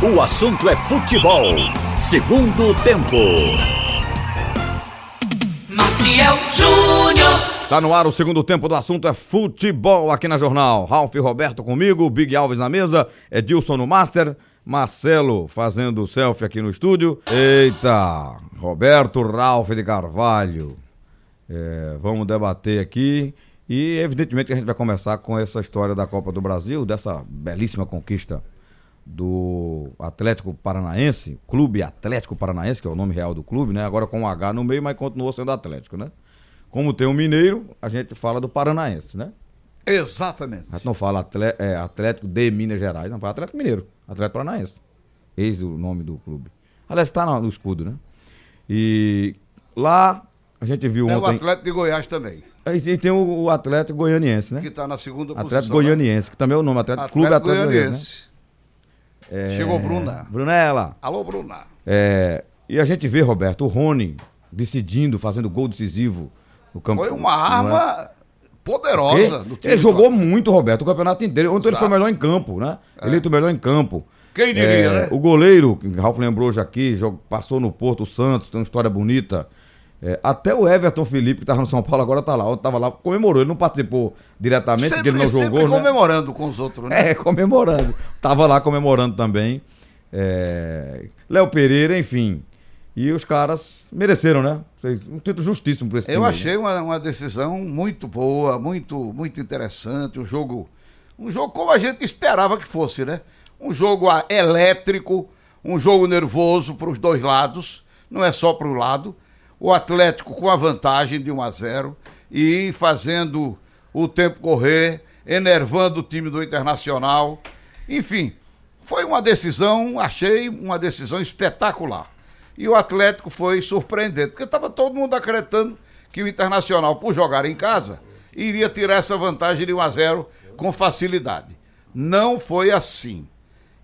O assunto é futebol. Segundo tempo. Maciel Júnior. Tá no ar o segundo tempo do assunto é futebol aqui na Jornal. Ralf e Roberto comigo, Big Alves na mesa, Edilson no Master, Marcelo fazendo selfie aqui no estúdio. Eita, Roberto Ralf de Carvalho. É, vamos debater aqui e evidentemente que a gente vai começar com essa história da Copa do Brasil, dessa belíssima conquista do Atlético Paranaense, Clube Atlético Paranaense, que é o nome real do clube, né? Agora com um H no meio, mas continuou sendo Atlético, né? Como tem o um Mineiro, a gente fala do Paranaense, né? Exatamente. A gente não fala Atlético, é, Atlético de Minas Gerais, não fala Atlético Mineiro, Atlético Paranaense. Eis o nome do clube. Aliás, está no, escudo, né? E lá a gente viu Tem ontem. o Atlético de Goiás também, E tem o, Atlético Goianiense, né? que está na segunda Atlético posição. Goianiense, que também é o nome, Atlético, Clube Atlético Goianiense. Goianiense. né? Chegou Bruna. Brunella. Alô, Bruna. É, e a gente vê, Roberto, o Rony decidindo, fazendo gol decisivo no campo. Foi uma não é? arma poderosa do Ele, time. ele do jogou muito, Roberto, o campeonato inteiro. Ontem ele foi Exato. melhor em campo, né? Eleito o melhor em campo. Quem diria, É, né? O goleiro, que o Ralf lembrou já aqui, passou no Porto Santos, tem uma história bonita. É, até o Everton Felipe, que estava no São Paulo, agora tá lá. Ontem tava lá, comemorou. Ele não participou diretamente, porque ele não sempre jogou, né? comemorando com os outros, né? É, comemorando. Tava lá comemorando também. É, Léo Pereira, enfim. E os caras mereceram, né? Um título justíssimo para esse Eu time achei uma, uma decisão muito boa, muito, muito interessante. Um jogo, um jogo como a gente esperava que fosse, né? Um jogo ah, elétrico, um jogo nervoso para os dois lados, não é só para o lado. O Atlético com a vantagem de 1 a 0 e fazendo o tempo correr, enervando o time do Internacional. Enfim, foi uma decisão, achei uma decisão espetacular. E o Atlético foi surpreendente, porque estava todo mundo acreditando que o Internacional, por jogar em casa, iria tirar essa vantagem de 1 a 0 com facilidade. Não foi assim.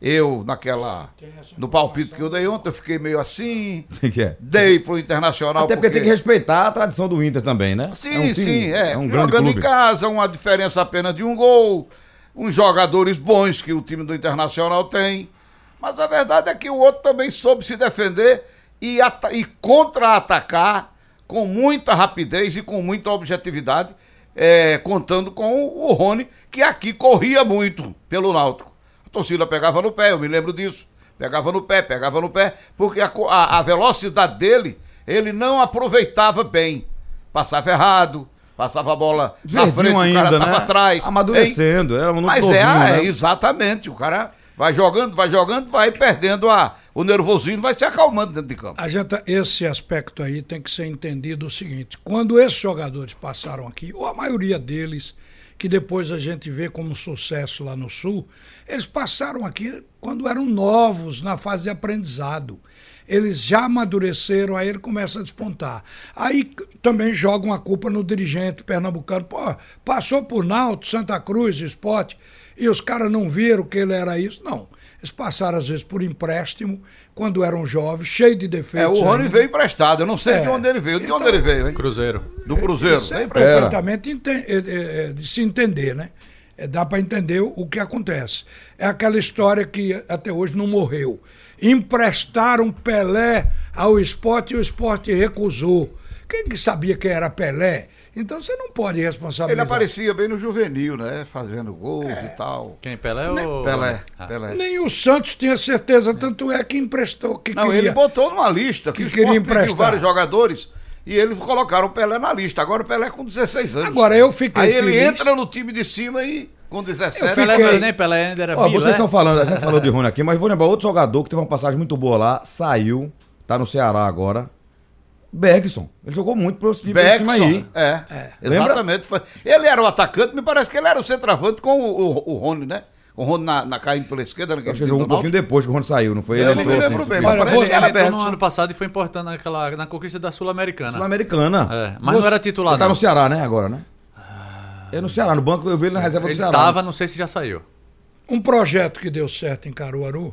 Eu, naquela. No palpite que eu dei ontem, eu fiquei meio assim. É? Dei pro Internacional. Até porque tem que respeitar a tradição do Inter também, né? Sim, É um time- sim, é. É um grande Jogando clube. em casa, uma diferença apenas de um gol, uns jogadores bons que o time do Internacional tem. Mas a verdade é que o outro também soube se defender e, e contra-atacar com muita rapidez e com muita objetividade, é, contando com o, o Rony, que aqui corria muito pelo Náutico. A torcida pegava no pé, eu me lembro disso. Pegava no pé, pegava no pé, porque a, a- a velocidade dele, ele não aproveitava bem. Passava errado, passava a bola na Verdinho frente, o cara ainda, tava né? atrás. Amadurecendo, era um Mas novinho, é, né? é, exatamente. O cara vai jogando, vai jogando, vai perdendo a, o nervosismo, vai se acalmando dentro de campo. A gente, esse aspecto aí tem que ser entendido o seguinte: quando esses jogadores passaram aqui, ou a maioria deles, que depois a gente vê como sucesso lá no Sul, eles passaram aqui quando eram novos, na fase de aprendizado. Eles já amadureceram, aí ele começa a despontar. Aí também jogam a culpa no dirigente pernambucano. Pô, passou por Náutico, Santa Cruz, Esporte, e os caras não viram que ele era isso. Não. Eles passaram, às vezes, por empréstimo, quando eram jovens, cheio de É, defeitos. o Rony ainda. veio emprestado, eu não sei É. de onde ele veio. De Então- onde ele veio, hein? Cruzeiro. Do Cruzeiro. Isso é perfeitamente é, é, é, de se entender, né? É, dá para entender o, o que acontece. É aquela história que até hoje não morreu. Emprestaram Pelé ao esporte e o esporte recusou. Quem que sabia quem era Pelé? Então você não pode responsabilizar. Ele aparecia bem no juvenil, né? Fazendo gols e tal. Quem? Pelé Né? ou. Pelé, Ah. Pelé. Nem o Santos tinha certeza, tanto é que emprestou que Não, queria. ele botou numa lista que, que queria emprestar. vários jogadores e eles colocaram o Pelé na lista. Agora o Pelé com 16 anos. Agora, eu fiquei Aí ele feliz. entra no time de cima e com 17 Eu Pelé fiquei- não era nem Pelé, ainda era Ó, vocês estão falando, a gente falou de Rony aqui, mas vou lembrar outro jogador que teve uma passagem muito boa lá, saiu, tá no Ceará agora. Bergson. Ele jogou muito pro time, Beckson, aí. é, exatamente. Foi. Ele era o atacante, me parece que ele era o centroavante com o, o, o Rony, né? O Rony na, na caindo pela esquerda. Acho que ele jogou um pouquinho depois que o Rony saiu, não foi? Eu Ele não me entrou, lembro assim, bem, mas Olha, parece que era Ele entrou no ano passado e foi importante naquela, na conquista da Sul-Americana. Sul-Americana. É, mas não era titular, Ele tá no Ceará, né, agora, né? É no Ceará, no banco eu vi ele na reserva do Ele Ceará. tava, não sei se já saiu. um projeto que deu certo em Caruaru,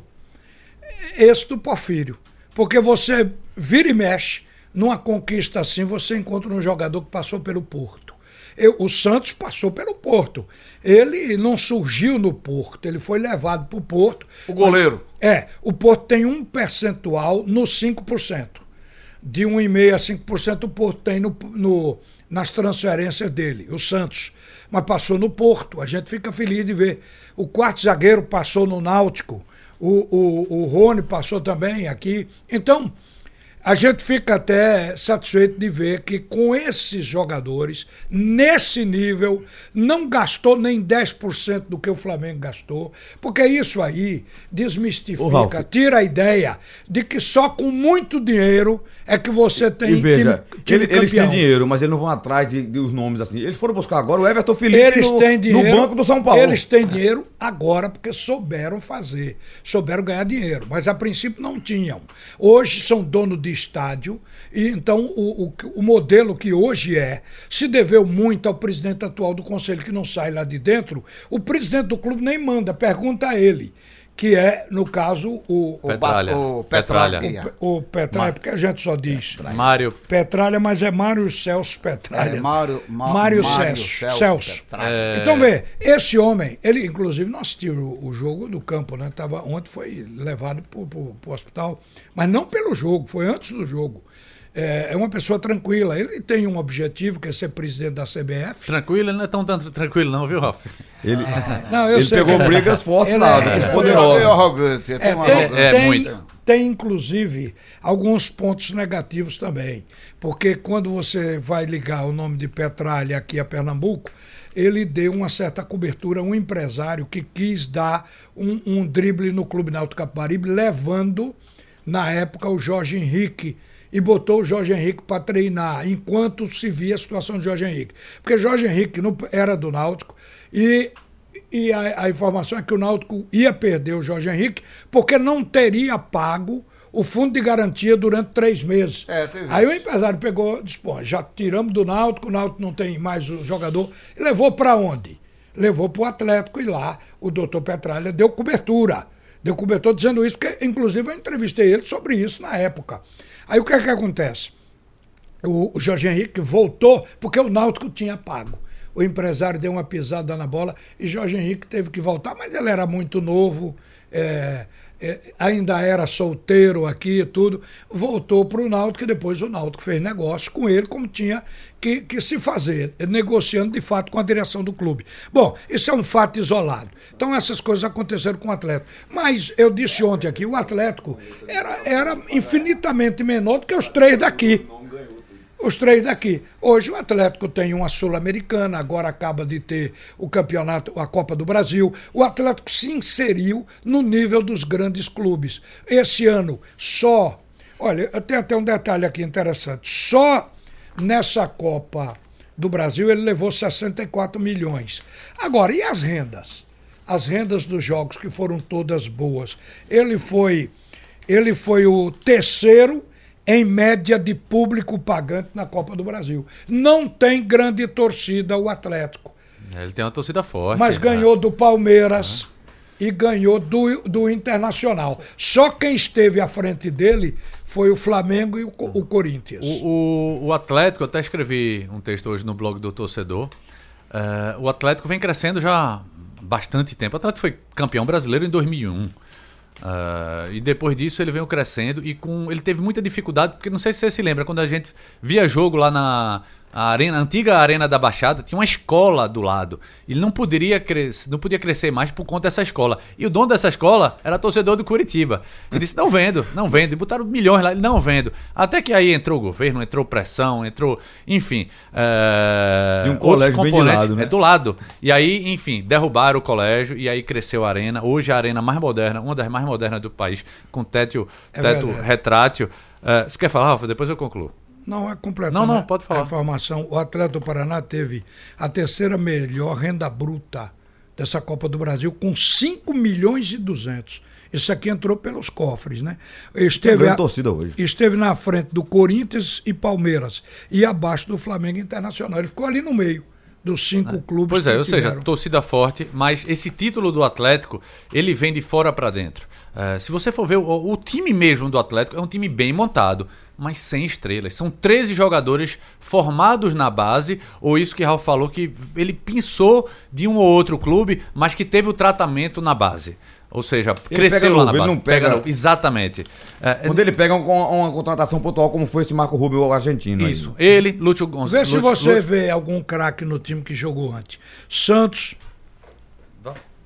é esse do Porfírio. Porque você vira e mexe, numa conquista assim, você encontra um jogador que passou pelo Porto. Eu- o Santos passou pelo Porto. Ele não surgiu no Porto, ele foi levado para o Porto. O goleiro. É, o Porto tem um percentual no 5%. De 1,5% a 5% o Porto tem no, no- nas transferências dele, o Santos. Mas passou no Porto, a gente fica feliz de ver. O quarto zagueiro passou no Náutico, o, o, o Rony passou também aqui. Então, a gente fica até satisfeito de ver que com esses jogadores, nesse nível, não gastou nem 10% do que o Flamengo gastou, porque isso aí desmistifica, tira a ideia de que só com muito dinheiro é que você tem E veja, time, time ele- eles têm dinheiro, mas eles não vão atrás de, de os nomes assim. Eles foram buscar agora o Everton Felipe Eles no, têm dinheiro. no banco do São Paulo. Eles têm dinheiro agora porque souberam fazer, souberam ganhar dinheiro, mas a princípio não tinham. Hoje são dono de estádio e então o, o, o modelo que hoje é se deveu muito ao presidente atual do conselho que não sai lá de dentro. O presidente do clube nem manda, pergunta a ele, que é no caso o o, Petralha. o Petralha. Petralha. o Petralha, porque a gente só diz Mário. Petralha, mas é Mário Celso Petralha. É, Mário- Ma- Mário, Mário Celso. Celso Celso. Petralha. É. Então, vê, esse homem, ele inclusive não assistiu o, o jogo do campo, né? Tava, ontem foi levado para o hospital, mas não pelo jogo, foi antes do jogo. É, é uma pessoa tranquila. Ele tem um objetivo, que é ser presidente da CBF. Tranquilo, ele não é tão, tão tranquilo, não, viu, Ralf? Ele, Não, eu ele sei pegou brigas fortes lá, é- né? é meio poderosos. arrogante. Tem É, arrogância. É, tem, muito. tem, inclusive, alguns pontos negativos também. Porque quando você vai ligar o nome de Petralha aqui a Pernambuco, ele deu uma certa cobertura a um empresário que quis dar um, um drible no Clube Náutico Capibaribe, levando, na época, o Jorge Henrique. E botou o Jorge Henrique para treinar, enquanto se via a situação de Jorge Henrique. Porque Jorge Henrique não era do Náutico e e a, a informação é que o Náutico ia perder o Jorge Henrique porque não teria pago o fundo de garantia durante três meses. É, Aí o empresário pegou e disse: Pô, já tiramos do Náutico, o Náutico não tem mais o jogador. E levou para onde? Levou para o Atlético e lá o doutor Petralha deu cobertura. Deu cobertura dizendo isso, porque inclusive eu entrevistei ele sobre isso na época. Aí o que é que acontece? o, o Jorge Henrique voltou porque o Náutico tinha pago. O empresário deu uma pisada na bola e Jorge Henrique teve que voltar, mas ele era muito novo, é, ainda era solteiro aqui e tudo. Voltou para o Náutico e depois o Náutico fez negócio com ele, como tinha que, que se fazer, negociando de fato com a direção do clube. Bom, isso é um fato isolado. Então essas coisas aconteceram com o Atlético. Mas eu disse ontem aqui, o Atlético era, era infinitamente menor do que os três daqui. Os três daqui. Hoje o Atlético tem uma Sul-Americana, agora acaba de ter o campeonato, a Copa do Brasil. O Atlético se inseriu no nível dos grandes clubes. Esse ano, só. Olha, tenho até um detalhe aqui interessante. Só nessa Copa do Brasil ele levou 64 milhões. Agora, e as rendas? As rendas dos jogos que foram todas boas. Ele foi, ele foi o terceiro em média de público pagante na Copa do Brasil. Não tem grande torcida o Atlético, Ele tem uma torcida forte. mas né? ganhou do Palmeiras e ganhou do, do Internacional. Só quem esteve à frente dele foi o Flamengo e o, o Corinthians. O, o, o Atlético, eu até escrevi um texto hoje no blog do torcedor. eh, o Atlético vem crescendo já há bastante tempo. O Atlético foi campeão brasileiro em 2001. Eh, e depois disso ele veio crescendo e com ele teve muita dificuldade, porque não sei se você se lembra, quando a gente via jogo lá na a arena, a antiga arena da Baixada, tinha uma escola do lado. Ele não poderia crescer, não podia crescer mais por conta dessa escola. E o dono dessa escola era torcedor do Curitiba. Ele disse: "Não vendo, não vendo". E botaram milhões lá, ele não vendo. Até que aí entrou o governo, entrou pressão, entrou, enfim, eh, Tinha um outros colégio bem de componentes. lado, né? É, do lado. E aí, enfim, derrubaram o colégio e aí cresceu a arena. Hoje a arena mais moderna, uma das mais modernas do país, com teto, É teto verdade. retrátil. Eh, você quer falar, Rafa? Depois eu concluo. Não, é completamente. Não, não, pode falar. A informação: o Atlético do Paraná teve a terceira melhor renda bruta dessa Copa do Brasil, com 5 milhões e 200. Isso aqui entrou pelos cofres, né? Esteve, a- torcida hoje. esteve na frente do Corinthians e Palmeiras e abaixo do Flamengo Internacional. Ele ficou ali no meio dos cinco clubes. Pois é, ou seja, tiveram. torcida forte, mas esse título do Atlético, ele vem de fora para dentro. Eh, se você for ver, o, o time mesmo do Atlético é um time bem montado, mas sem estrelas. São 13 jogadores formados na base, ou isso que Ralf falou, que ele pensou de um ou outro clube, mas que teve o tratamento na base. Ou seja, Ele cresceu pega lá na ele base. não pega- novo, Exatamente. É, Quando ele pega um- uma, contratação pontual, como foi esse Marco Rubio argentino. aí. isso. Ele, Lúcio Vê Gonçalves. se você vê algum craque no time que jogou antes. Santos,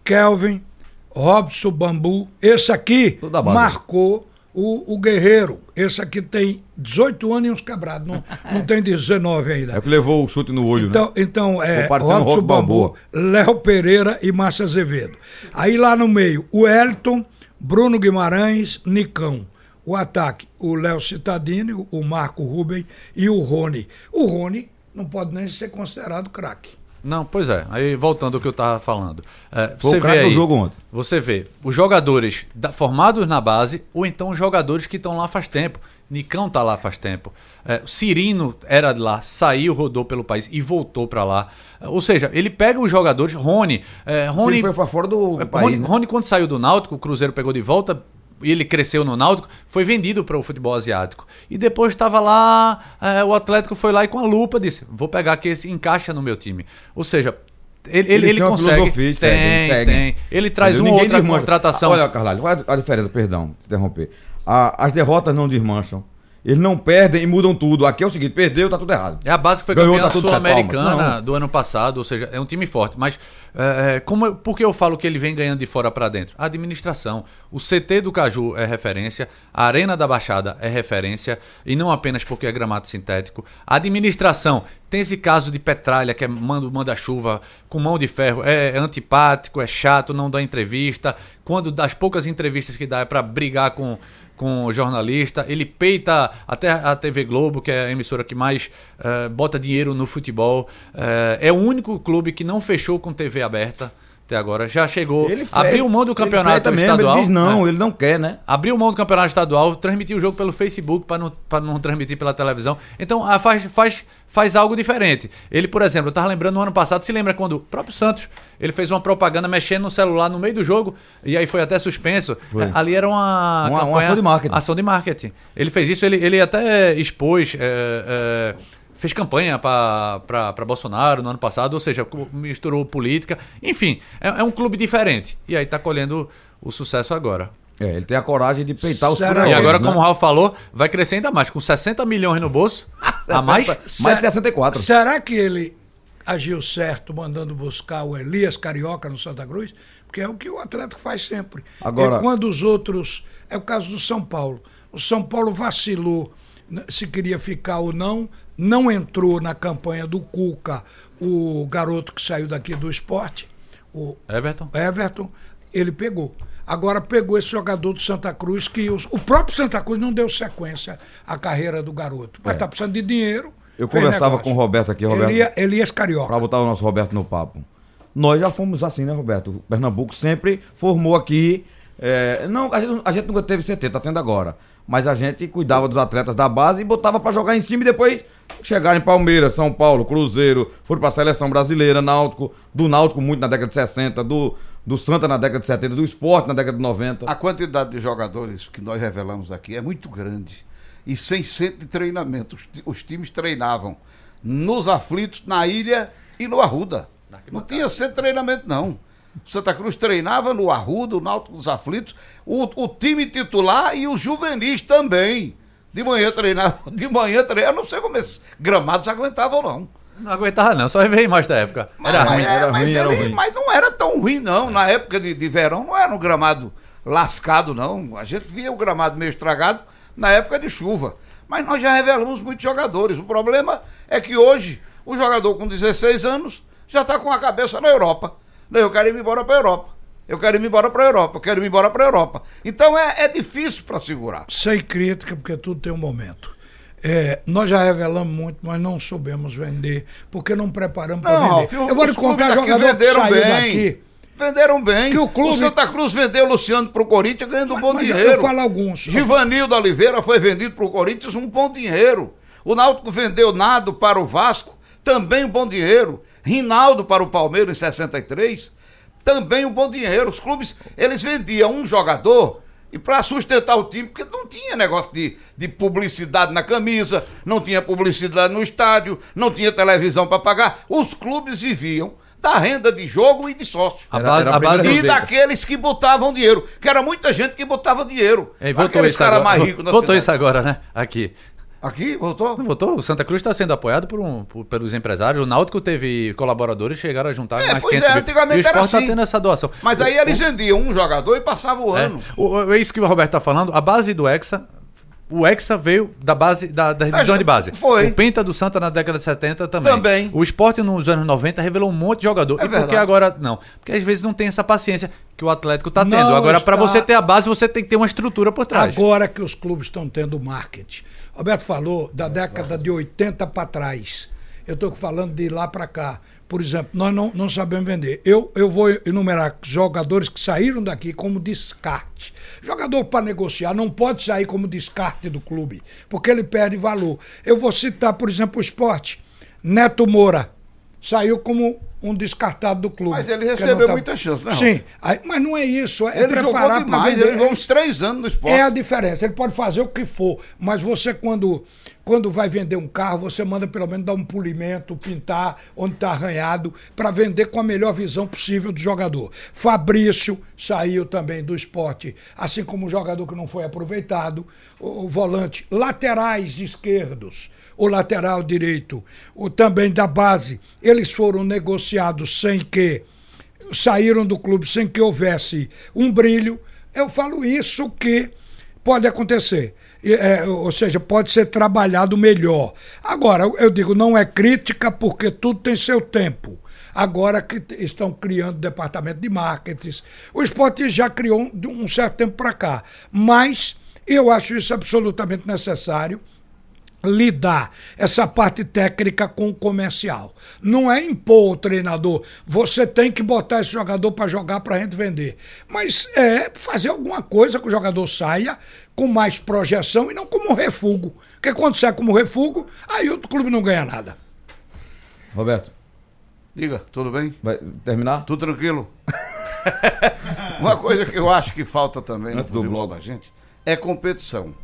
Kelvin, Robson Bambu. Esse aqui marcou o, o Guerreiro. Esse aqui tem 18 anos e uns quebrados. Não, não tem 19 ainda. É que levou o chute no olho, né? Então, então é Robson Bambu. Léo Pereira e Márcio Azevedo. Aí lá no meio, o Elton, Bruno Guimarães, Nicão. O ataque, o Léo Cittadini, o- o Marco Ruben e o Rony. O Rony não pode nem ser considerado craque. Não, pois é. Aí voltando ao que eu tava falando. É, Foi o você craque vê aí, jogo ontem. Você vê os jogadores da- formados na base ou então os jogadores que estão lá faz tempo. Nicão tá lá faz tempo. É, o Cirino era de lá, saiu, rodou pelo país e voltou para lá. É, Ou seja, ele pega os jogadores. Rony. É, Rony foi pra fora do, é, país, Rony, né? Rony, quando saiu do Náutico, o Cruzeiro pegou de volta ele cresceu no Náutico, foi vendido para o futebol asiático. E depois estava lá, é, o Atlético foi lá e com a lupa disse: vou pegar aqui esse encaixa no meu time. Ou seja, ele, ele, ele consegue. tem, seguem. tem. Ele traz uma outra desmancha. contratação. Olha, Carlalho, qual é a diferença, perdão, te interromper. A- as derrotas não desmancham. Eles não perdem e mudam tudo. Aqui é o seguinte, perdeu, tá tudo errado. É a base que foi Ganhou, campeã tá sul-americana do ano passado, ou seja, é um time forte. Mas é, é, como, por que eu falo que ele vem ganhando de fora para dentro? A administração. O CT do Caju é referência, a Arena da Baixada é referência, e não apenas porque é gramado sintético. A administração tem esse caso de Petralha, que é manda- manda-chuva com mão de ferro, é, é antipático, é chato, não dá entrevista. Quando das poucas entrevistas que dá é para brigar com com jornalista, ele peita até a TV Globo, que é a emissora que mais eh, bota dinheiro no futebol. Eh, é o único clube que não fechou com TV aberta até agora. Já chegou, Ele fe- abriu mão do ele campeonato mesmo, estadual. Ele diz não, né? ele não quer, né? Abriu mão do campeonato estadual, transmitiu o jogo pelo Facebook para não, pra não transmitir pela televisão. Então ah, faz, faz, faz algo diferente. Ele, por exemplo, eu tava lembrando no ano passado, se lembra quando o próprio Santos ele fez uma propaganda mexendo no celular no meio do jogo e aí foi até suspenso. Foi. É, Ali era uma, Uma- uma campanha- ação de marketing. Ação de marketing. Ele fez isso, ele, ele até expôs. é, é, Fez campanha para Bolsonaro no ano passado, ou seja, misturou política. Enfim, é, é um clube diferente. E aí tá colhendo o sucesso agora. É, ele tem a coragem de peitar os Será? E agora, né? como o Raul falou, vai crescer ainda mais, com 60 milhões no bolso. a mais? Mais de 64. Será que ele agiu certo mandando buscar o Elias Carioca no Santa Cruz? Porque é o que o Atlético faz sempre. Agora- E quando os outros. É o caso do São Paulo. O São Paulo vacilou né, se queria ficar ou não, não entrou na campanha do Cuca o garoto que saiu daqui do esporte, o Everton? Everton, ele pegou. Agora pegou esse jogador do Santa Cruz, que os- o próprio Santa Cruz não deu sequência à carreira do garoto. Mas É. tá precisando de dinheiro. Eu conversava negócio. com o Roberto aqui, Roberto. Elia- Elias Carioca. Pra botar o nosso Roberto no papo. Nós já fomos assim, né, Roberto? O Pernambuco sempre formou aqui. é, não, a gente, a gente nunca teve CT, tá tendo agora. Mas a gente cuidava dos atletas da base e botava pra jogar em cima e depois chegaram em Palmeiras, São Paulo, Cruzeiro, foram pra seleção brasileira, Náutico, do Náutico muito na década de 60, do, do Santa na década de 70, do esporte na década de 90. A quantidade de jogadores que nós revelamos aqui é muito grande. E sem centro de treinamento. Os, os times treinavam nos aflitos, na ilha e no Arruda. Não tinha centro de treinamento, não. Santa Cruz treinava no Arruda, o Náutico dos Aflitos, o, o time titular e os juvenis também. De manhã treinava, de manhã treinava. Eu não sei como esses gramados aguentavam, não. Não aguentava, não, só veio mais da época. Era mas, ruim. é, era mas ruim, era ele- ruim. mas não era tão ruim, não. Na época de, de verão não era um gramado lascado, não. A gente via o gramado meio estragado na época de chuva. Mas nós já revelamos muitos jogadores. O problema é que hoje o jogador com 16 anos já está com a cabeça na Europa. Não, Eu quero ir embora para a Europa. Eu quero ir embora para a Europa. Eu quero ir embora para a Europa. Então é, é difícil para segurar. Sem crítica, porque tudo tem um momento. É, nós já revelamos muito, mas não soubemos vender, porque não preparamos para vender. Eu vou lhe contar jogador que venderam saiu bem. daqui. Venderam bem. Que o clube- O Santa Cruz vendeu o Luciano pro Corinthians ganhando um Mas- bom mas eu dinheiro. falo alguns. Givanildo Oliveira foi vendido pro Corinthians um bom dinheiro. O Náutico vendeu Nado para o Vasco, também um bom dinheiro. Rinaldo para o Palmeiras em 63, também um bom dinheiro. Os clubes, eles vendiam um jogador E para sustentar o time, porque não tinha negócio de, de publicidade na camisa, não tinha publicidade no estádio, não tinha televisão para pagar. Os clubes viviam da renda de jogo e de sócio. A Era- base, era base E daqueles que botavam dinheiro, que era muita gente que botava dinheiro. Ei, voltou Aqueles isso caras agora. mais ricos voltou cidade. isso agora, né? Aqui. Aqui, voltou? Voltou? O Santa Cruz está sendo apoiado por um, por- pelos empresários. O Náutico teve colaboradores que chegaram a juntar É, mais pois 500 é, mil. antigamente e o esporte era está assim. tendo essa doação. Mas aí eles vendiam um jogador e passavam o É, ano. o- o- é isso que o Roberto está falando. A base do Hexa. O Hexa veio da base da, da divisão de base. foi. O Penta do Santa na década de 70 também. Também. O esporte nos anos 90 revelou um monte de jogador. É e por que verdade. agora não? Porque às vezes não tem essa paciência que o Atlético está tendo. Não Agora, para está. você ter a base, você tem que ter uma estrutura por trás. Agora que os clubes estão tendo marketing. Roberto falou da década de 80 para trás. Eu estou falando de lá para cá. Por exemplo, nós não, não sabemos vender. Eu, eu vou enumerar jogadores que saíram daqui como descarte. Jogador para negociar não pode sair como descarte do clube, porque ele perde valor. Eu vou citar, por exemplo, o esporte. Neto Moura saiu como um descartado do clube. Mas ele recebeu não muita chance, né, Sim, Aí- mas não é isso. É Ele jogou preparar para demais, ele jogou uns três anos no esporte. É a diferença. Ele pode fazer o que for, mas você, quando, quando vai vender um carro, você manda pelo menos dar um polimento, pintar onde está arranhado, para vender com a melhor visão possível do jogador. Fabrício saiu também do esporte, assim como o jogador que não foi aproveitado. O, o volante, laterais esquerdos, o lateral direito, o também da base, eles foram negociados sem que saíram do clube sem que houvesse um brilho. Eu falo isso que pode acontecer. É, ou seja, pode ser trabalhado melhor. Agora, eu- digo, não é crítica porque tudo tem seu tempo. Agora que estão criando departamento de marketing. O esporte já criou um- um certo tempo para cá. Mas eu acho isso absolutamente necessário lidar essa parte técnica com o comercial. Não é impor o treinador, você tem que botar esse jogador para jogar para a gente vender. Mas é fazer alguma coisa que o jogador saia com mais projeção e não como refúgio. Porque quando sai como refúgio, aí o clube não ganha nada. Roberto, Diga, tudo bem? vai terminar? Tudo tranquilo? Uma coisa que eu acho que falta também no Antes futebol da gente é competição.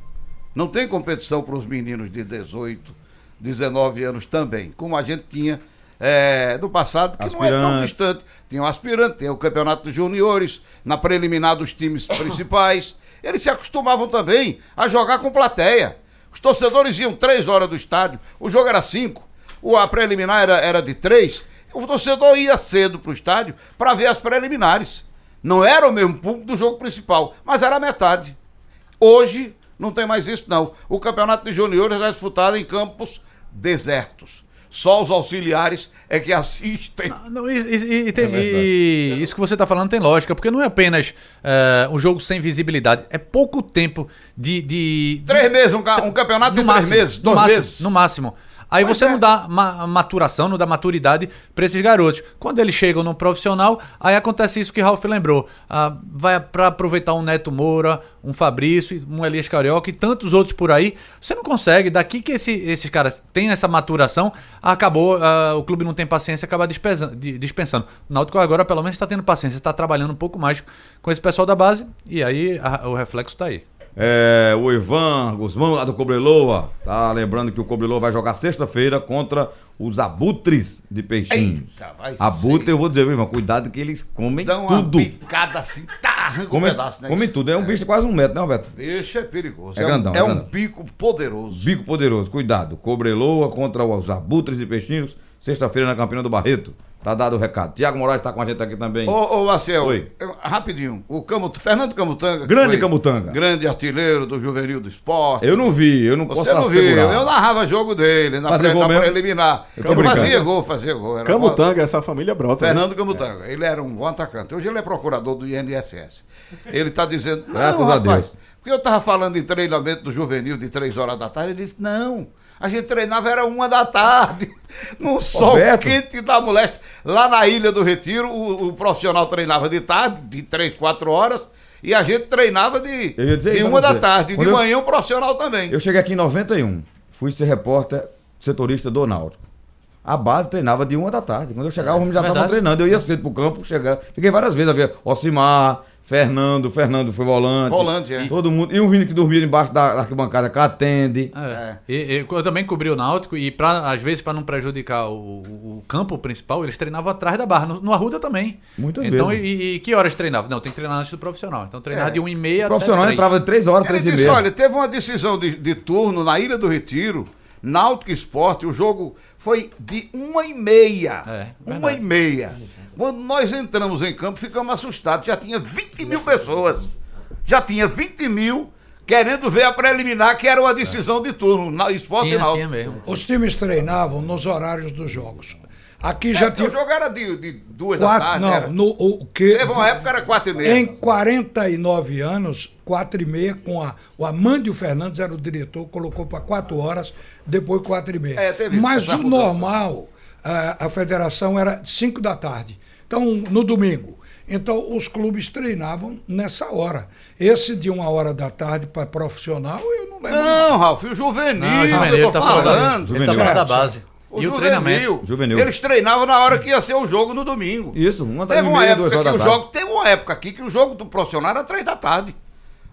Não tem competição para os meninos de 18, 19 anos também, como a gente tinha é, no passado, que não é tão Aspirantes. distante. Tem o aspirante, tem o campeonato dos juniores, na preliminar dos times principais. Eles se acostumavam também a jogar com plateia. Os torcedores iam três horas do estádio, o jogo era cinco, o, a preliminar era, era de três. O torcedor ia cedo para o estádio para ver as preliminares. Não era o mesmo público do jogo principal, mas era a metade. Hoje não tem mais isso, não. O campeonato de juniores é disputado em campos desertos. Só os auxiliares é que assistem. Não, e, e- e tem- É e isso que você está falando tem lógica, porque não é apenas eh, um jogo sem visibilidade, é pouco tempo de. de- de- Três meses, um, um campeonato de no três máximo, meses, no dois máximo, meses. No máximo. Aí Pois você é. não dá ma- maturação, não dá maturidade para esses garotos. Quando eles chegam no profissional, aí acontece isso que Ralf lembrou. Ah, vai para aproveitar um Neto Moura, um Fabrício, um Elias Carioca e tantos outros por aí. Você não consegue. Daqui que esse- esses caras têm essa maturação, acabou. ah, o clube não tem paciência, acaba dispensando. di- dispensando. O Náutico agora, pelo menos, está tendo paciência, está trabalhando um pouco mais com esse pessoal da base e aí a- o reflexo está aí. É, o Ivan Guzmão lá do Cobreloa, tá lembrando que o Cobreloa vai jogar sexta-feira contra os abutres de. Eita, vai Abutre, ser. eu vou dizer, viu, Ivan, cuidado que eles comem Dão uma tudo. picada assim, tá, arranca um pedaço, né? comem tudo, é um bicho de quase um metro, né, Roberto? Bicho é perigoso. É um- grandão, é é um grandão. pico poderoso. Bico poderoso, cuidado. Cobreloa contra os abutres de peixinhos, sexta-feira na Campina do Barreto. Tá dado o recado. Tiago Moraes tá com a gente aqui também. Ô, ô Marcel, Oi. eu- rapidinho. O Camut... Fernando Camutanga. Grande foi Camutanga. Grande artilheiro do Juvenil do Esporte. Eu não vi, eu não Você posso não viu, assegurar. eu narrava jogo dele na, Fazia pré, gol na preliminar. Eu Ele fazia gol, fazia gol. Era uma- Camutanga, essa família brota. né? Fernando Camutanga. Ele era um bom atacante. Hoje ele é procurador do INSS. Ele está dizendo. Graças a rapaz, Deus. Porque eu estava falando em treinamento do juvenil de três horas da tarde. Ele disse: não. A gente treinava era uma da tarde, num sol Roberto. quente da moléstia. Lá na Ilha do Retiro, o, o profissional treinava de tarde, de três, quatro horas, e a gente treinava de, dizer de uma da tarde. Quando de eu- manhã o profissional também. Eu cheguei aqui em 91, fui ser repórter setorista do Náutico. A base treinava de uma da tarde. Quando eu chegava, os homens já estavam verdade. treinando. Eu ia cedo pro campo, chegar. Fiquei várias vezes a ver Ocimar, Fernando, Fernando foi volante. Volante, é. Todo mundo. E o Vini que dormia embaixo da arquibancada que atende. É. E- e eu também cobri o Náutico e, pra, às vezes, para não prejudicar o, o campo principal, eles treinavam atrás da barra. No, no Arruda também. Muitas então, vezes. E, e que horas treinava? Não, tem que treinar antes do profissional. Então, treinava É. de 1 e meia O profissional até três. entrava de 3 horas, Ele 3 e disse, meia. olha, teve uma decisão de, de turno na Ilha do Retiro, Náutico Esporte, o jogo foi de uma e meia. É, uma verdade. e meia. Quando nós entramos em campo, ficamos assustados. Já tinha 20 mil pessoas. Já tinha 20 mil querendo ver a preliminar, que era uma decisão de turno, na Esporte e Tinha, Náutico. tinha mesmo. Os times treinavam nos horários dos jogos. Aqui É, já tinha o jogo era de, de duas da quatro, tarde. não, era. no, o que Teve uma época que era quatro e meia. Em 49 anos, 4 e meia, com a, o Amândio Fernandes era o diretor, colocou para 4 horas, depois 4 e meia. É, teve Mas o mudança. normal, a, a federação era 5 da tarde. Então, no domingo. Então, os clubes treinavam nessa hora. Esse de uma hora da tarde para profissional, eu não lembro. Não, Ralf, o juvenil, Não, o eu juvenil tô tá falando. falando. Ele tá Juvenil. falando da base. O e o juvenil, treinamento. Juvenil. Eles treinavam na hora que ia ser o jogo no domingo. Isso, uma Teve tarde e uma meia, duas época horas que da o jogo, teve uma época aqui que o jogo do profissional era três da tarde.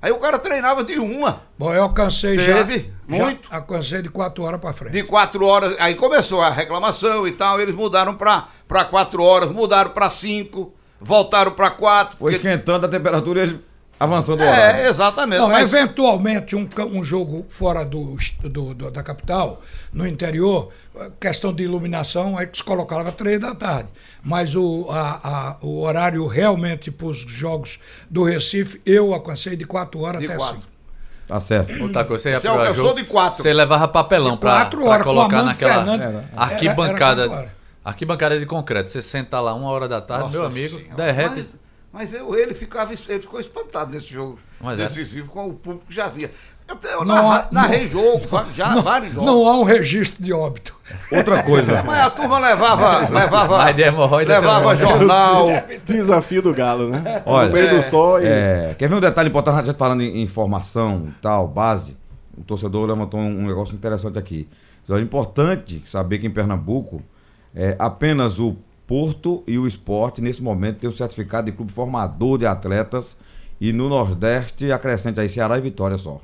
Aí o cara treinava de uma, Bom, eu alcancei já. Teve, já muito. alcancei de 4 horas para frente. de quatro horas. Aí começou a reclamação e tal. Eles mudaram pra, pra quatro horas, mudaram pra cinco, voltaram pra quatro. Foi esquentando a temperatura e ele avançando o horário. É, exatamente. Não, mas- eventualmente um, um jogo fora do, do- do- da capital, no interior, eh, questão de iluminação, aí que se colocava três da tarde. Mas o, a- a- o horário realmente para os jogos do Recife, eu alcancei de quatro horas De até quatro. cinco. Tá certo. Outra coisa, você ia Você alcançou jogo, de quatro. Você levava papelão com colocar naquela Fernandes. Era- arquibancada. era horas. arquibancada de concreto. Você senta lá uma hora da tarde, Nossa meu amigo, Senhora. derrete. Mas, mas eu- ele, ficava, ele ficou espantado nesse jogo Mas é. decisivo com o público que já via. Eu, eu Não narra- há- narrei jogo, va- já vários jogos. Não há um registro de óbito. Outra coisa. Mas a turma levava, levava, Mas de hemorroida levava jornal. Desafio do Galo, né? Olha, no meio do sol e. É, quer ver um detalhe importante, a gente falando em informação e tal, base? O torcedor levantou um, um negócio interessante aqui. É importante saber que em Pernambuco, é, apenas o Porto e o Esporte, nesse momento, têm o certificado de clube formador de atletas. E no Nordeste, acrescente aí Ceará e Vitória só.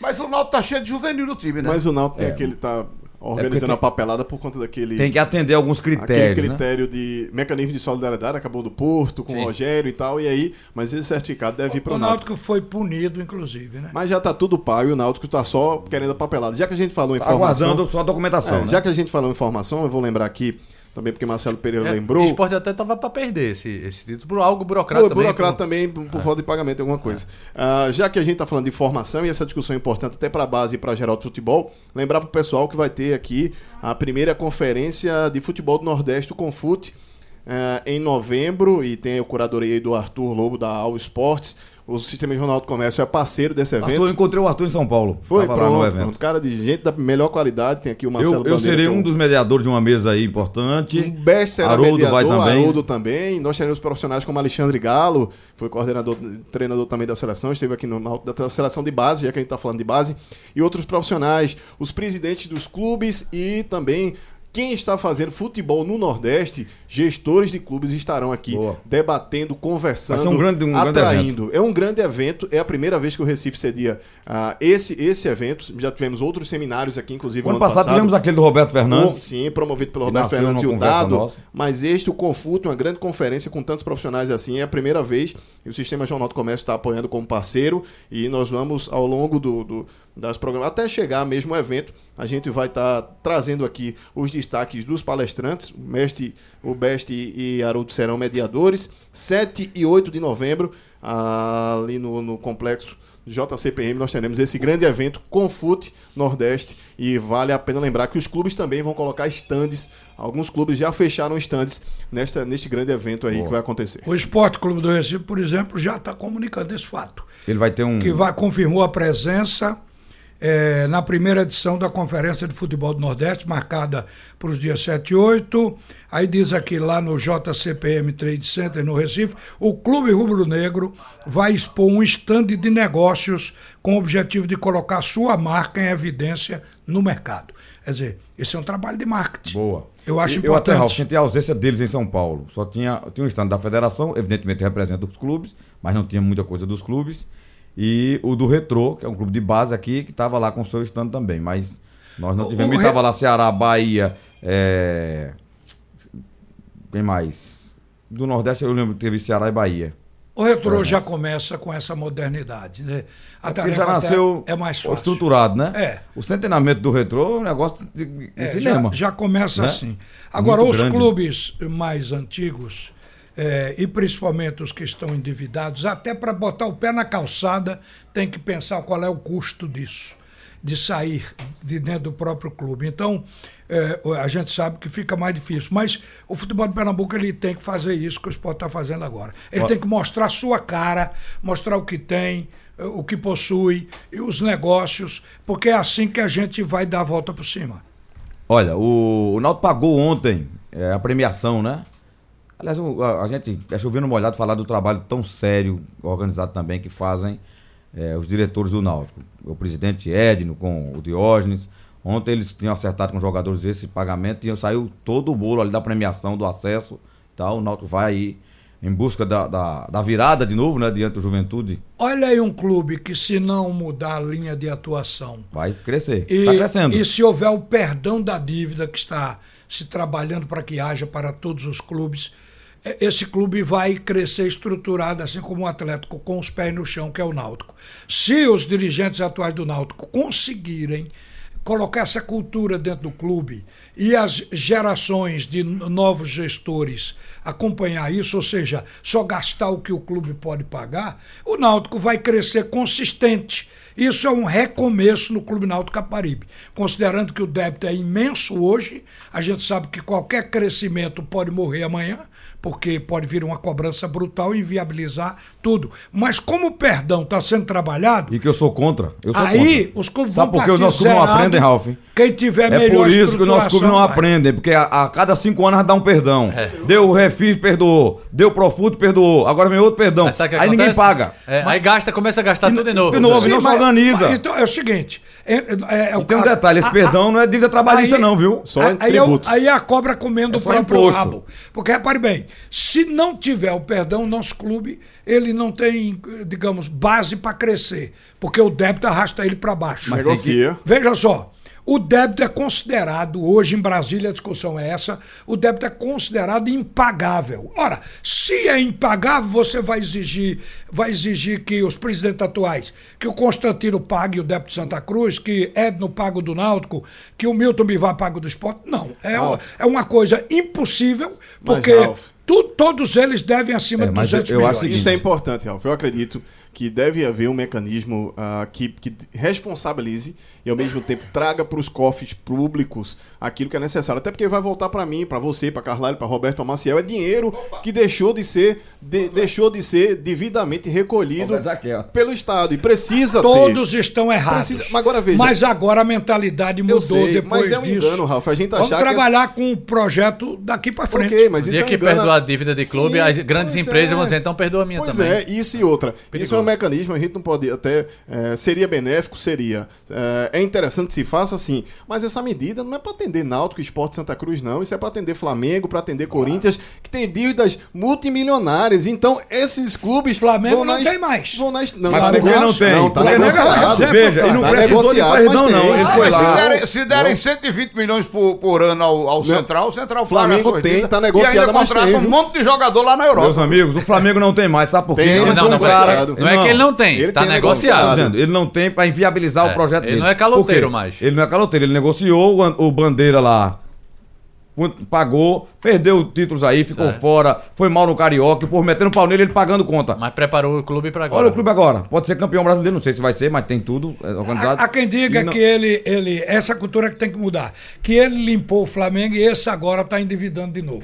Mas o Náutico tá cheio de juvenil no time, né? Mas o Náutico tem É. aquele. tá organizando É tem- a papelada por conta daquele. Tem que atender alguns Aquele critérios. né? critério de mecanismo de solidariedade acabou do Porto, com Sim. o Rogério e tal, e aí, mas esse certificado deve ir para O o Náutico. Náutico foi punido, inclusive, né? Mas já tá tudo pago e o Náutico tá só querendo a papelada. Já que a gente falou em informação. Aguardando só a documentação. É, né? Já que a gente falou em informação, eu vou lembrar aqui, também porque Marcelo Pereira É, lembrou. O esporte até tava pra perder esse, esse título por algo burocrata também. burocrata por- também, por, por falta de pagamento alguma coisa. Ah, já que a gente está falando de formação, e essa discussão é importante até para a base e para geral do futebol, lembrar para o pessoal que vai ter aqui a primeira conferência de futebol do Nordeste, o Confute, ah, em novembro, e tem o curadoria aí do Arthur Lobo, da All Sports. O Sistema Jornal do Comércio é parceiro desse evento. Arthur, eu encontrei o Arthur em São Paulo. Foi, Tava lá no pronto, evento. pronto. Cara de gente da melhor qualidade, tem aqui o Marcelo Eu, eu serei é um dos mediadores de uma mesa aí importante. um best será Haroldo mediador, vai também. Haroldo também. Nós teremos profissionais como Alexandre Galo, foi coordenador, treinador também da seleção, esteve aqui no, na, da seleção de base, já que a gente está falando de base, e outros profissionais, os presidentes dos clubes e também quem está fazendo futebol no Nordeste, gestores de clubes estarão aqui Boa. debatendo, conversando, um grande- um atraindo. é um grande evento, é a primeira vez que o Recife cedia ah, esse, esse evento. Já tivemos outros seminários aqui, inclusive O no ano passado, tivemos aquele do Roberto Fernandes. Sim, promovido pelo Roberto Fernandes e o Dado. nossa. Mas este, o Confute, uma grande conferência com tantos profissionais assim, é a primeira vez. E o Sistema Jornal do Comércio está apoiando como parceiro. E nós vamos, ao longo do, do- das programas, até chegar mesmo o evento, a gente vai estar trazendo aqui os destaques dos palestrantes. O Mestre, o Best e, Haroldo serão mediadores. 7 e 8 de novembro, ali no, no complexo JCPM, nós teremos esse grande evento Confute Nordeste e vale a pena lembrar que os clubes também vão colocar estandes. Alguns clubes já fecharam estandes nesta, neste grande evento aí que vai acontecer. O Esporte Clube do Recife, por exemplo, já está comunicando esse fato. Ele vai ter um. que vai, confirmou a presença é, na primeira edição da Conferência de Futebol do Nordeste, marcada para os dias 7 e 8. Aí diz aqui lá no JCPM Trade Center, no Recife, o Clube Rubro Negro vai expor um estande de negócios com o objetivo de colocar sua marca em evidência no mercado. Quer dizer, esse é um trabalho de marketing. Boa. Eu acho E- Eu até, importante. Ralf, senti a ausência deles em São Paulo. Só tinha, tinha um stand da federação, evidentemente representa os clubes, mas não tinha muita coisa dos clubes. E o do Retrô, que é um clube de base aqui, que estava lá com o seu stand também. Mas nós não O- tivemos. o Re- estava lá Ceará, Bahia. é, Quem mais? Do Nordeste eu lembro que teve Ceará e Bahia. O retrô já começa com essa modernidade, né? A É Porque tarefa já nasceu é mais fácil. estruturado, né? É. O centenamento do retrô é um negócio de, de É, cinema. Já, já começa né? assim. Agora, Muito os grande. clubes mais antigos, eh, e principalmente os que estão endividados, até para botar o pé na calçada, tem que pensar qual é o custo disso, de sair de dentro do próprio clube. Então, eh, a gente sabe que fica mais difícil. Mas o futebol de Pernambuco ele tem que fazer isso que o esporte está fazendo agora. Ele Ó. tem que mostrar a sua cara, mostrar o que tem, eh, o que possui, e os negócios, porque é assim que a gente vai dar a volta por cima. Olha, o, o Náutico pagou ontem é, a premiação, né? Aliás, a, a gente é chovendo molhado falar do trabalho tão sério, organizado também, que fazem é, os diretores do Náutico. O presidente Edno com o Diógenes. Ontem eles tinham acertado com os jogadores esse pagamento e saiu todo o bolo ali da premiação, do acesso. e Tal. O Náutico vai aí em busca da, da, da virada de novo, né? Diante do Juventude. Olha aí um clube que, se não mudar a linha de atuação Vai crescer. Está crescendo. e se houver o perdão da dívida que está se trabalhando para que haja para todos os clubes, esse clube vai crescer estruturado, assim como o Atlético, com os pés no chão, que é o Náutico. Se os dirigentes atuais do Náutico conseguirem colocar essa cultura dentro do clube e as gerações de novos gestores acompanhar isso, ou seja, só gastar o que o clube pode pagar, o Náutico vai crescer consistente. Isso é um recomeço no Clube Náutico Caparibe. Considerando que o débito é imenso hoje, a gente sabe que qualquer crescimento pode morrer amanhã, porque pode vir uma cobrança brutal e inviabilizar tudo. Mas como o perdão está sendo trabalhado, E que eu sou contra. Eu sou Aí contra. os clubes Sabe vão por que os nossos clubes não aprendem, Ralf? Quem tiver É melhor por isso que os nossos clubes não vai. aprendem, porque a, a cada cinco anos dá um perdão. Deu o Refis, perdoou. Deu o Profut, perdoou. Agora vem outro perdão. Mas o Aí ninguém acontece? paga. É, aí gasta, começa a gastar tudo de novo. de novo, Sim, não se mas- organiza. mas então é o seguinte. É, é, é, E tem um detalhe, esse a- a- perdão não é dívida trabalhista aí- não, viu? Só aí, aí, é o- tributos. aí é a cobra comendo É o próprio imposto. rabo. Porque repare bem, se não tiver o perdão, o nosso clube ele não tem, digamos, base para crescer. Porque o débito arrasta ele para baixo. Mas tem Negocia. Veja só, o débito é considerado, hoje em Brasília a discussão é essa, o débito é considerado impagável. Ora, se é impagável, você vai exigir, vai exigir que os presidentes atuais, que o Constantino pague o débito de Santa Cruz, que Edno pague o do Náutico, que o Milton Bivar pague o do esporte. Não, é, é uma coisa impossível, Mas, porque Ralf. Tu- todos eles devem acima É, de mas 200 eu milhões. acho que- Isso é importante, Ralf. Eu acredito que deve haver um mecanismo ah, que, que responsabilize e, ao mesmo tempo, traga para os cofres públicos aquilo que é necessário. Até porque vai voltar para mim, para você, para Carlalho, para Roberto, para Maciel. É dinheiro que deixou de ser, de- deixou de ser devidamente recolhido pelo Estado. E precisa ter. Todos estão errados. Precisa- mas agora veja. Mas agora a mentalidade mudou sei, depois mas é um disso. engano, Ralf. A gente Vamos trabalhar com o projeto daqui para frente. Ok, mas isso é um que engano- perdoa a dívida de clube, Sim, as grandes pois empresas é. vão dizer, então perdoa a minha pois também. é, isso e outra. Isso Perigoso. é um mecanismo, a gente não pode até. é, seria benéfico? Seria. É, é interessante que se faça assim. Mas essa medida não é para atender Náutico, Esporte Santa Cruz, não. Isso é para atender Flamengo, para atender Corinthians, que tem dívidas multimilionárias. Então, esses clubes. Flamengo vão não tem mais. Vão não, Mas tá por que não tem? Não, tá Porque negociado. Veja, ele não Tá negociado, mas não. tem. Ele Ah, foi mas se lá. derem, se derem Não. 120 milhões por, por ano ao, ao Central, o Central Flamengo tem, tá negociado, e ainda mas contrata tem, um monte de jogador lá na Europa. Meus amigos, o Flamengo não tem mais, sabe por quê? Tem, Ele tá um cara- negociado. Não é que ele não tem, Ele tá tem negociado. Tô dizendo, ele não tem pra inviabilizar É, o projeto ele dele. não é caloteiro mais. Ele não é caloteiro, ele negociou o, o Bandeira lá. Pagou, perdeu títulos aí, ficou Certo. fora, foi mal no Carioca, por metendo pau nele, ele pagando conta. Mas preparou o clube para agora. Olha o clube agora, pode ser campeão brasileiro, não sei se vai ser, mas tem tudo é, organizado. Há, há quem diga não- que ele, ele. Essa cultura que tem que mudar. Que ele limpou o Flamengo e esse agora está endividando de novo.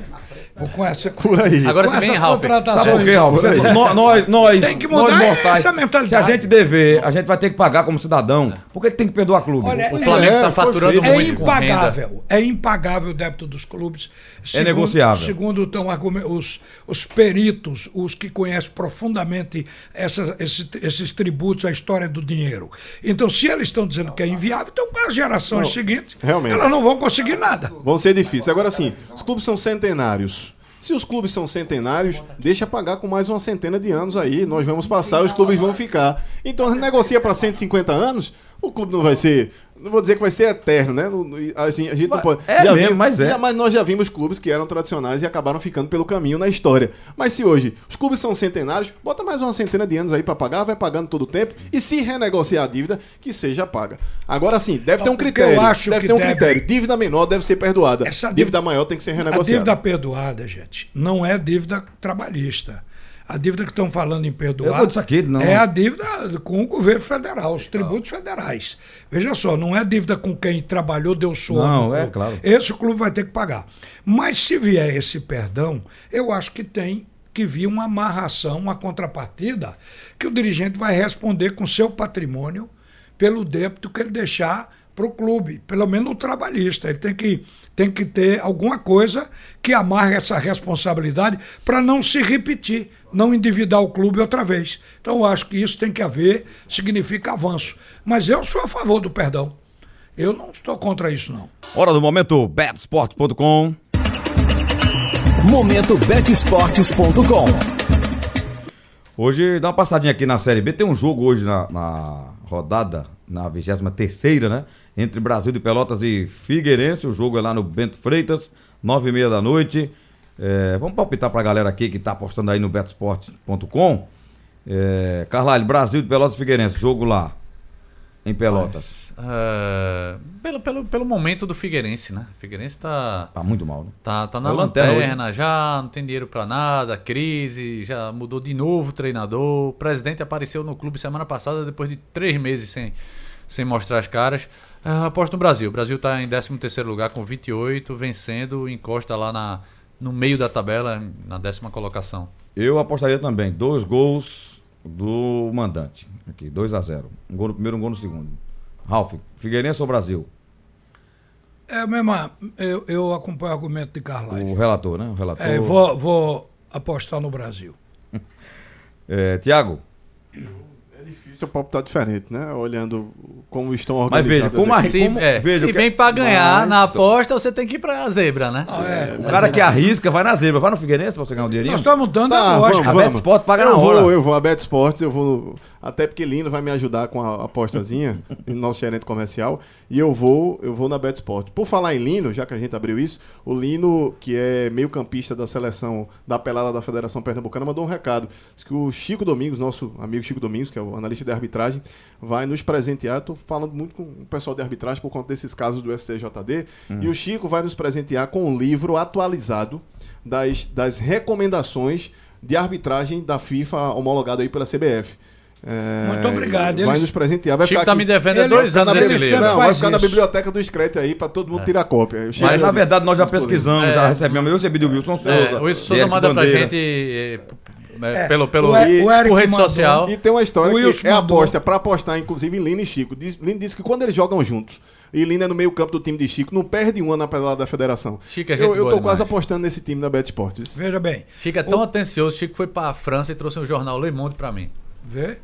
Com essa, Por aí. Agora com bem, essas Ralf. contratações. Sabe por quê, Ralf? Você- nó- Nós, nós, Tem que nós mudar mortais, essa mentalidade. Se a gente dever, a gente vai ter que pagar como cidadão. Por que, tem que perdoar clube? Olha, O é- Flamengo É, está faturando feito. É muito com renda. impagável. É impagável o débito dos clubes. Segundo- negociável. Segundo estão argumen- os, os peritos, os que conhecem profundamente essas- esses, esses tributos, a história do dinheiro. Então, se eles estão dizendo que é inviável, então para as gerações seguintes, realmente. elas não vão conseguir nada. Vão ser difíceis. Agora sim, os clubes são centenários. Se os clubes são centenários, deixa pagar com mais uma centena de anos aí. Nós vamos passar os clubes vão ficar. Então, negocia para 150 anos, o clube não vai ser. Não vou dizer que vai ser eterno, né? Não- não- Assim, a gente não Mas pode. é já mesmo, vimos- mas é. já- mas nós já vimos clubes que eram tradicionais e acabaram ficando pelo caminho na história. Mas se hoje os clubes são centenários, bota mais uma centena de anos aí para pagar, vai pagando todo o tempo. E se renegociar a dívida, que seja paga. Agora sim, deve ter um eu critério. acho Deve que ter um deve- critério. Dívida menor deve ser perdoada. Essa dívida, dívida- maior tem que ser A renegociada. dívida perdoada, gente, não é dívida trabalhista. A dívida que estão falando em perdoar aqui, não. é a dívida com o governo federal, os tributos federais. Veja só, não é dívida com quem trabalhou, deu suor. Não, é claro. Esse clube vai ter que pagar. Mas se vier esse perdão, eu acho que tem que vir uma amarração, uma contrapartida, que o dirigente vai responder com seu patrimônio pelo débito que ele deixar para o clube, pelo menos o trabalhista. Ele tem que, tem que ter alguma coisa que amarre essa responsabilidade para não se repetir, não endividar o clube outra vez. Então eu acho que isso tem que haver, significa avanço. Mas eu sou a favor do perdão. Eu não estou contra isso, não. Hora do momento, betsport.com. Momento betesportes.com. Hoje, dá uma passadinha aqui na Série B. Tem um jogo hoje na, na rodada, na 23 né? Entre Brasil de Pelotas e Figueirense. O jogo é lá no Bento Freitas, nove e meia da noite. É, vamos palpitar pra galera aqui que tá apostando aí no betsport.com. É, Carlalho, Brasil de Pelotas e Figueirense. Jogo lá, em Pelotas. Ah, pelo, pelo, pelo momento do Figueirense, né? O Figueirense tá, Tá muito mal, né? tá, tá É na lanterna já, não tem dinheiro pra nada, crise, já mudou de novo o treinador. O presidente apareceu no clube semana passada, depois de três meses sem, sem mostrar as caras. Ah, aposto no Brasil. O Brasil tá em 13 terceiro lugar com 28, vencendo, encosta lá na, no meio da tabela, na décima colocação. Eu apostaria também. Dois gols do mandante. Aqui, 2 a 0 Um gol no primeiro, um gol no segundo. Ralf, Figueirense ou Brasil? É mesmo, eu, eu acompanho o argumento de Carlyle. O relator, né? O relator. É, vou, vou apostar no Brasil. É, Tiago, Isso o papo tá diferente, né? Olhando como estão Mas organizadas. veja, como a-. Se, como- é, veja, se que- bem pra ganhar Mas- na aposta, você tem que ir pra zebra, né? é. o cara que arrisca vai na zebra. Vai no Figueirense pra você ganhar um dinheirinho? Nós estamos dando Tá, a lógica. A Betsport paga eu na hora. Vou, eu vou, a Bet Sports, eu vou. Até porque Lino vai me ajudar com a apostazinha, nosso gerente comercial. E eu vou, eu vou na Bet Sport. Por falar em Lino, já que a gente abriu isso, o Lino, que é meio-campista da seleção da pelada da Federação Pernambucana, mandou um recado. Diz que o Chico Domingos, nosso amigo Chico Domingos, que é o analista de arbitragem, vai nos presentear. Estou falando muito com o pessoal de arbitragem por conta desses casos do STJD. E o Chico vai nos presentear com um livro atualizado das, das recomendações de arbitragem da FIFA homologada aí pela CBF. É, Muito obrigado. Vai nos presentear. Vai Chico ficar tá aqui- me devendo dois Ficar anos na bibli-. Não, vai ficar na biblioteca do Screte aí pra todo mundo tirar cópia. Mas na verdade nós já pesquisamos, É. já recebemos. Eu recebi do Wilson Souza. É, o Wilson Souza manda pra Bandeira. gente eh, É, pelo, pelo, o E- o Eric por rede mandou. social. E tem uma história O que Wilson é mandou. aposta pra apostar, inclusive, em Lino e Chico. Diz, Lino disse que quando eles jogam juntos, e Lino é no meio campo do time de Chico, não perde uma na pedalada da federação. Chico é gente eu, eu tô demais. quase apostando nesse time da Bet Sports. Veja bem. Chico é tão atencioso, Chico foi pra França e trouxe um jornal Le Monde pra mim. Vê?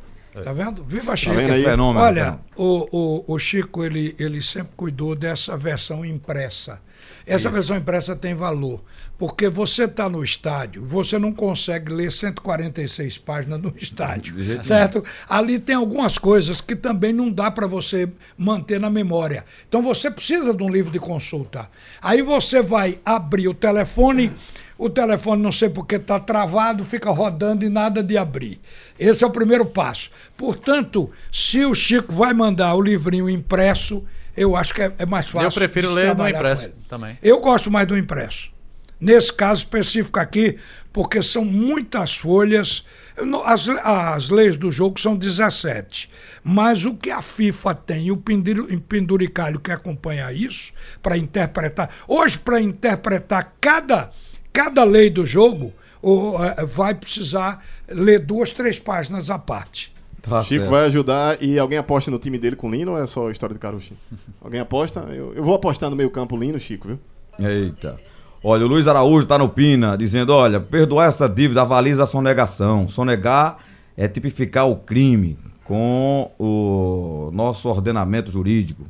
Tá vendo? Viva Tá Chico. vendo aí? Fenômeno. Olha, o, o, o Chico, ele, ele sempre cuidou dessa versão impressa. Essa versão impressa tem valor, porque você está no estádio, você não consegue ler 146 páginas no estádio, certo? Ali tem algumas coisas que também não dá para você manter na memória. Então você precisa de um livro de consulta. Aí você vai abrir o telefone, o telefone não sei porque está travado, fica rodando e nada de abrir. Esse é o primeiro passo. Portanto, se o Chico vai mandar o livrinho impresso, eu acho que é, é mais fácil. Eu prefiro ler no impresso também. Eu gosto mais do impresso. Nesse caso específico aqui, porque são muitas folhas. As, as leis do jogo são 17. Mas o que a FIFA tem e o penduricalho que acompanha isso, para interpretar. Hoje, para interpretar cada, cada lei do jogo o, eh, vai precisar ler duas, três páginas à parte. Tá Chico certo. vai ajudar e alguém aposta no time dele com Lino ou é só história de Caruchi? Alguém aposta? Eu, eu vou apostar no meio campo Lino, Chico, viu? Eita. Olha, o Luiz Araújo tá no Pina, dizendo: olha, perdoar essa dívida avaliza a sonegação. Sonegar é tipificar o crime com o nosso ordenamento jurídico.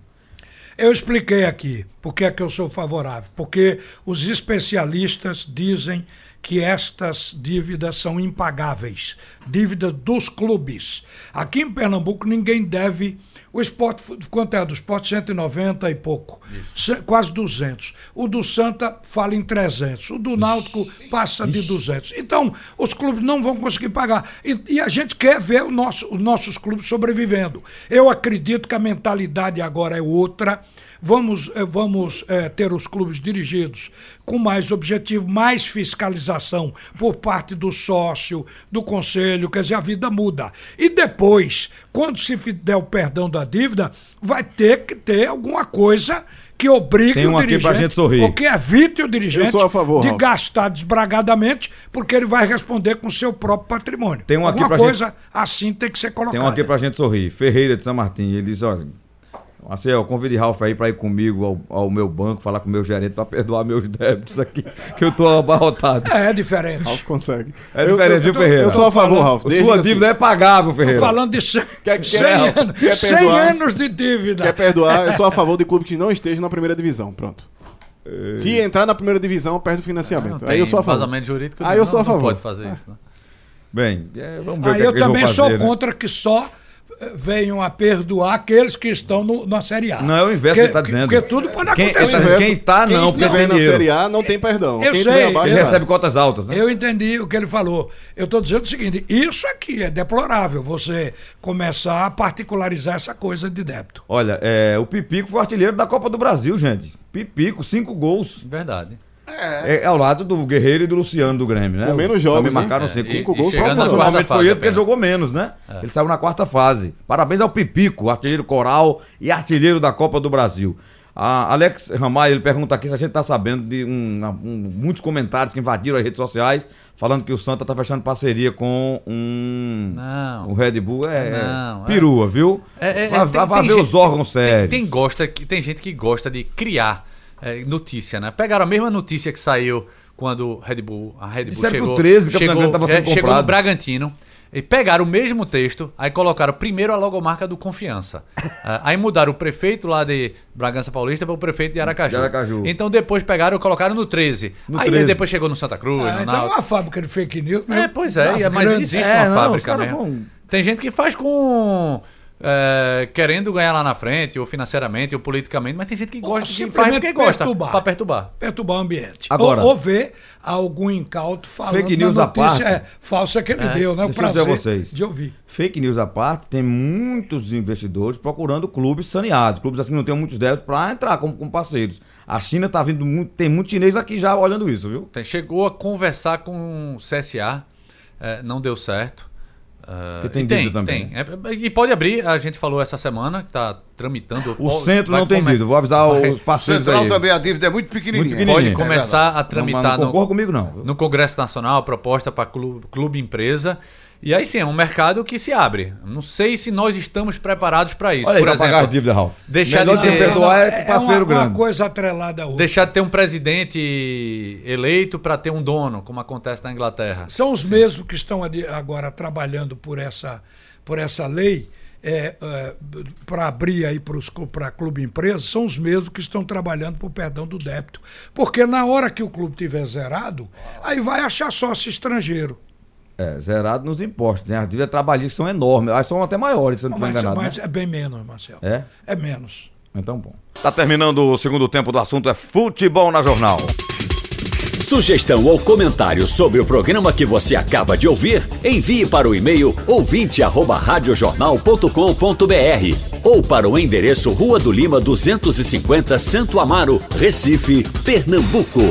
Eu expliquei aqui por que é que eu sou favorável. Porque os especialistas dizem que estas dívidas são impagáveis dívidas dos clubes. Aqui em Pernambuco ninguém deve. O esporte, quanto é? Do esporte 190 e pouco. Ce- Quase 200. O do Santa fala em 300. O do Náutico passa de 200. Então, os clubes não vão conseguir pagar. E, e a gente quer ver nosso, os nossos clubes sobrevivendo. Eu acredito que a mentalidade agora é outra. Vamos, eh, vamos eh, ter os clubes dirigidos com mais objetivo, mais fiscalização por parte do sócio, do conselho, quer dizer, a vida muda. E depois, quando se der o perdão da dívida, vai ter que ter alguma coisa que obrigue Tem um o aqui dirigente, pra gente sorrir. ou que evite o dirigente favor, de Ralf. gastar desbragadamente, porque ele vai responder com o seu próprio patrimônio. Tem um aqui Alguma pra coisa assim tem que ser colocada. Tem um aqui pra gente sorrir. Ferreira de São Martim. Ele diz: olha, Marcel, convide Ralf aí pra ir comigo ao, ao meu banco, falar com o meu gerente pra perdoar meus débitos aqui, que eu tô abarrotado. É, é diferente. Ralf consegue. É diferente, viu, Ferreira? Eu sou a favor, Ralf. Sua assim, dívida é pagável, Tô Ferreira. falando de 100, Quer- 100 quer- anos, quer 100 perdoar? anos de dívida. Quer perdoar? Eu sou a favor de clube que não esteja na primeira divisão. Pronto. Se entrar na primeira divisão, perde o financiamento. Aí eu sou a favor. Vazamento jurídico. Aí eu sou a não- não favor. pode fazer isso. Né? Bem, é, vamos ver o Aí que, é eu que eles vão também fazer, sou né? contra que só venham a perdoar aqueles que estão no- na Série A. Não, é o inverso que ele tá dizendo. Porque tudo pode Quem- acontecer. quem está, quem não, porque estiver tem na. Série A não tem perdão. Eu quem sei, abaixo, Ele vai. recebe cotas altas, né? Eu entendi o que ele falou. Eu estou dizendo o seguinte: isso aqui é deplorável, você começar a particularizar essa coisa de débito. Olha, é, o Pipico foi artilheiro da Copa do Brasil, gente. Pipico, cinco gols. Verdade. É, ao lado do Guerreiro e do Luciano do Grêmio, né? Com menos Também jogos, marcaram hein? cinco, É, Cinco e- gols, e chegando na foi ele porque ele jogou menos, né? Ele saiu na quarta fase. Parabéns ao Pipico, artilheiro coral e artilheiro da Copa do Brasil. A Alex Ramay, ele pergunta aqui se a gente tá sabendo de um- um- muitos comentários que invadiram as redes sociais falando que o Santa tá fechando parceria com um Não. o Red Bull é, Não, é. perua, viu? É, é, vai tem- vai- tem ver gente- os órgãos tem- sérios. Tem, gosta, que- tem gente que gosta de criar é, notícia, né? Pegaram a mesma notícia que saiu quando o Red Bull, a Red Bull Disseram que o chegou, 13 Campina chegou, Grande tava sendo é, chegou no comprado. Bragantino. E pegaram o mesmo texto, aí colocaram primeiro a logomarca do Confiança. Ah, aí mudaram o prefeito lá de Bragança Paulista para o prefeito de Aracaju. De Aracaju. Então depois pegaram e colocaram no 13. No aí 13. depois chegou no Santa Cruz, Ah, no então é uma fábrica de fake news. É, pois é, das é, mas existe É, uma não, fábrica mesmo. vão- Tem gente que faz com. É, querendo ganhar lá na frente, ou financeiramente, ou politicamente, mas tem gente que gosta, que faz porque gosta, perturbar. pra perturbar. perturbar o ambiente. Agora- ou, ou ver algum incauto falando Fake news à notícia parte. é, falsa que ele deu, né? O prazer vocês. de ouvir. Fake news à parte, tem muitos investidores procurando clubes saneados, clubes assim que não têm muitos débitos para entrar como, como parceiros. A China tá vindo muito, tem muito chinês aqui já olhando isso, viu? Tem- Chegou a conversar com o CSA, é, não deu certo. É, Porque tem e dívida também, Tem. É, e pode abrir, a gente falou essa semana, que está tramitando. O pode- centro não tem dívida, vou avisar vai- os parceiros Central aí. também a dívida é muito pequenininha. Muito pequenininha. Pode É começar a Não, mas tramitar não no, concorda comigo não. no Congresso Nacional a proposta para clube, clube empresa. E aí sim, é um mercado que se abre. Não sei se nós estamos preparados para isso. Olha aí, Por pagar exemplo, as dívidas, Ralf. deixar Melhor de ter- perdoar é é parceiro uma, uma grande. coisa atrelada a outra. deixar de ter um presidente eleito para ter um dono, como acontece na Inglaterra. São os mesmos que estão agora trabalhando por essa, por essa lei para abrir aí para clube empresa, são os mesmos que estão trabalhando por perdão do débito. Porque na hora que o clube tiver zerado, aí vai achar sócio estrangeiro. É, zerado nos impostos. Tem as dívidas trabalhistas são enormes. Elas são até maiores, se eu não estou enganado. mas né? é bem menos, Marcelo. É? É menos. Então bom. Tá terminando o segundo tempo do assunto é futebol na jornal. Sugestão ou comentário sobre o programa que você acaba de ouvir, envie para o e-mail ouvinte@radiojornal.com.br ou para o endereço Rua do Lima 250, Santo Amaro, Recife, Pernambuco.